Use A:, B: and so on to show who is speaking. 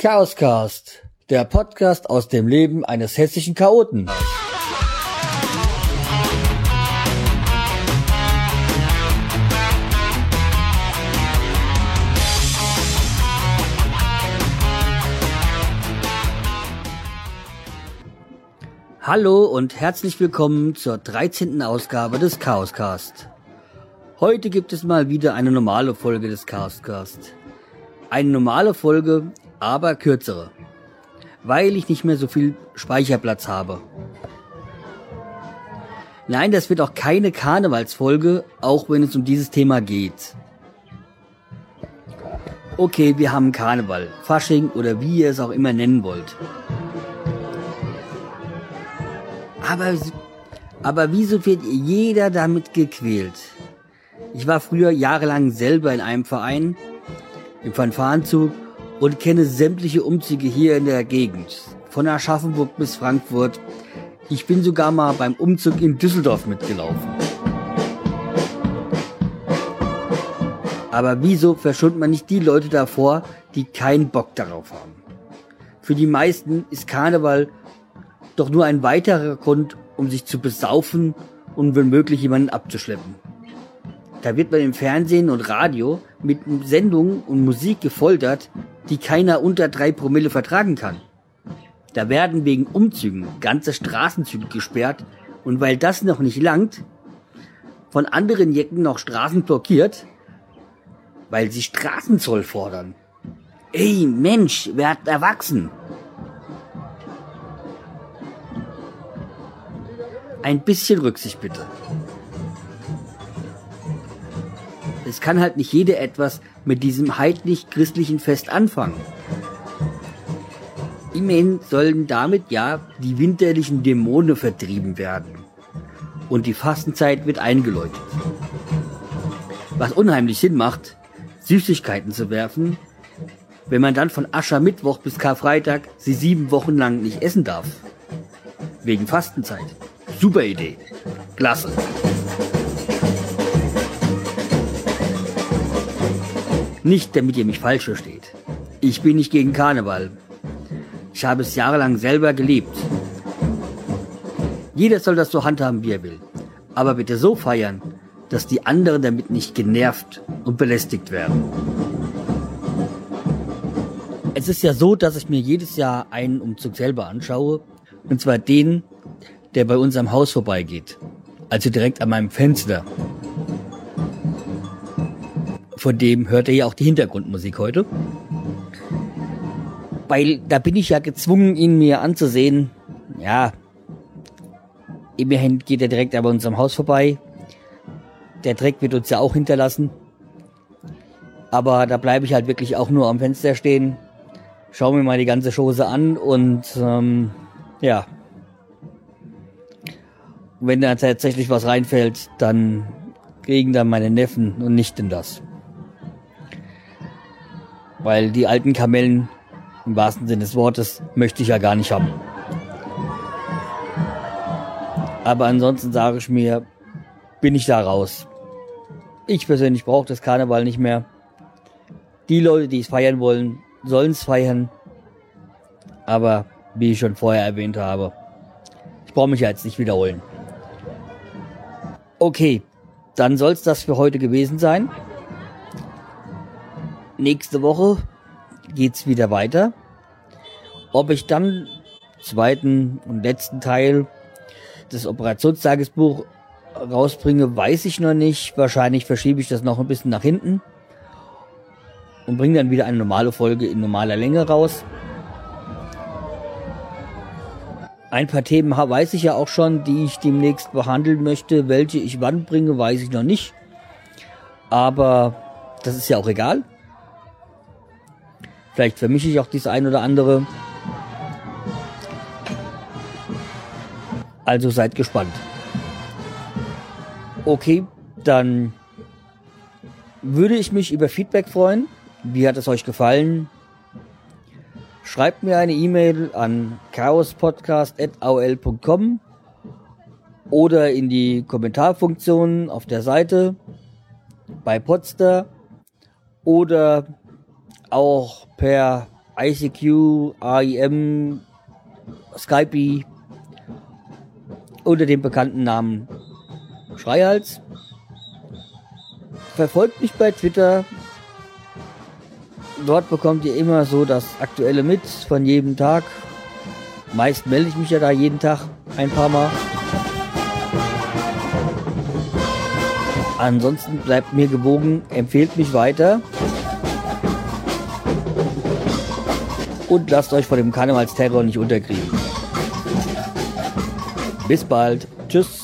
A: Chaoscast, der Podcast aus dem Leben eines hessischen Chaoten. Hallo und herzlich willkommen zur 13. Ausgabe des Chaoscast. Heute gibt es mal wieder eine normale Folge des Chaoscast. Eine normale Folge, aber kürzere, weil ich nicht mehr so viel Speicherplatz habe. Nein, das wird auch keine Karnevalsfolge, auch wenn es um dieses Thema geht. Okay, wir haben Karneval, Fasching oder wie ihr es auch immer nennen wollt. Aber, aber wieso wird jeder damit gequält? Ich war früher jahrelang selber in einem Verein, im Fanfarenzug und kenne sämtliche Umzüge hier in der Gegend. Von Aschaffenburg bis Frankfurt. Ich bin sogar mal beim Umzug in Düsseldorf mitgelaufen. Aber wieso verschont man nicht die Leute davor, die keinen Bock darauf haben? Für die meisten ist Karneval doch nur ein weiterer Grund, um sich zu besaufen und wenn möglich jemanden abzuschleppen. Da wird man im Fernsehen und Radio mit Sendungen und Musik gefoltert, die keiner unter drei Promille vertragen kann. Da werden wegen Umzügen ganze Straßenzüge gesperrt und weil das noch nicht langt, von anderen Jecken noch Straßen blockiert, weil sie Straßenzoll fordern. Ey, Mensch, werd erwachsen. Ein bisschen Rücksicht bitte. Es kann halt nicht jeder etwas mit diesem heidlich-christlichen Fest anfangen. Immerhin sollen damit ja die winterlichen Dämonen vertrieben werden. Und die Fastenzeit wird eingeläutet. Was unheimlich Sinn macht, Süßigkeiten zu werfen, wenn man dann von Aschermittwoch bis Karfreitag sie sieben Wochen lang nicht essen darf. Wegen Fastenzeit. Super Idee. Klasse. Nicht, damit ihr mich falsch versteht. Ich bin nicht gegen Karneval. Ich habe es jahrelang selber gelebt. Jeder soll das so handhaben, wie er will. Aber bitte so feiern, dass die anderen damit nicht genervt und belästigt werden. Es ist ja so, dass ich mir jedes Jahr einen Umzug selber anschaue. Und zwar den, der bei uns am Haus vorbeigeht. Also direkt an meinem Fenster. Von dem hört ihr ja auch die Hintergrundmusik heute. Weil da bin ich ja gezwungen, ihn mir anzusehen. Ja, immerhin geht er direkt bei unserem Haus vorbei. Der Dreck wird uns ja auch hinterlassen. Aber da bleibe ich halt wirklich auch nur am Fenster stehen, schau mir mal die ganze Chose an und ähm, ja. Wenn da tatsächlich was reinfällt, dann kriegen dann meine Neffen und nicht denn das. Weil die alten Kamellen, im wahrsten Sinne des Wortes, möchte ich ja gar nicht haben. Aber ansonsten sage ich mir, bin ich da raus. Ich persönlich brauche das Karneval nicht mehr. Die Leute, die es feiern wollen, sollen es feiern. Aber wie ich schon vorher erwähnt habe, ich brauche mich ja jetzt nicht wiederholen. Okay, dann soll es das für heute gewesen sein nächste Woche geht's wieder weiter. Ob ich dann zweiten und letzten Teil des Operationstagesbuch rausbringe, weiß ich noch nicht. Wahrscheinlich verschiebe ich das noch ein bisschen nach hinten und bringe dann wieder eine normale Folge in normaler Länge raus. Ein paar Themen weiß ich ja auch schon, die ich demnächst behandeln möchte. Welche ich wann bringe, weiß ich noch nicht. Aber das ist ja auch egal. Vielleicht vermische ich auch dies ein oder andere. Also seid gespannt. Okay, dann würde ich mich über Feedback freuen. Wie hat es euch gefallen? Schreibt mir eine E-Mail an chaospodcast.aol.com oder in die Kommentarfunktion auf der Seite bei Podster oder auch per ICQ, AIM, Skype unter dem bekannten Namen Schreihals. Verfolgt mich bei Twitter. Dort bekommt ihr immer so das Aktuelle mit von jedem Tag. Meist melde ich mich ja da jeden Tag ein paar Mal. Ansonsten bleibt mir gewogen, empfehlt mich weiter. Und lasst euch vor dem Karnevalsterror nicht unterkriegen. Bis bald. Tschüss.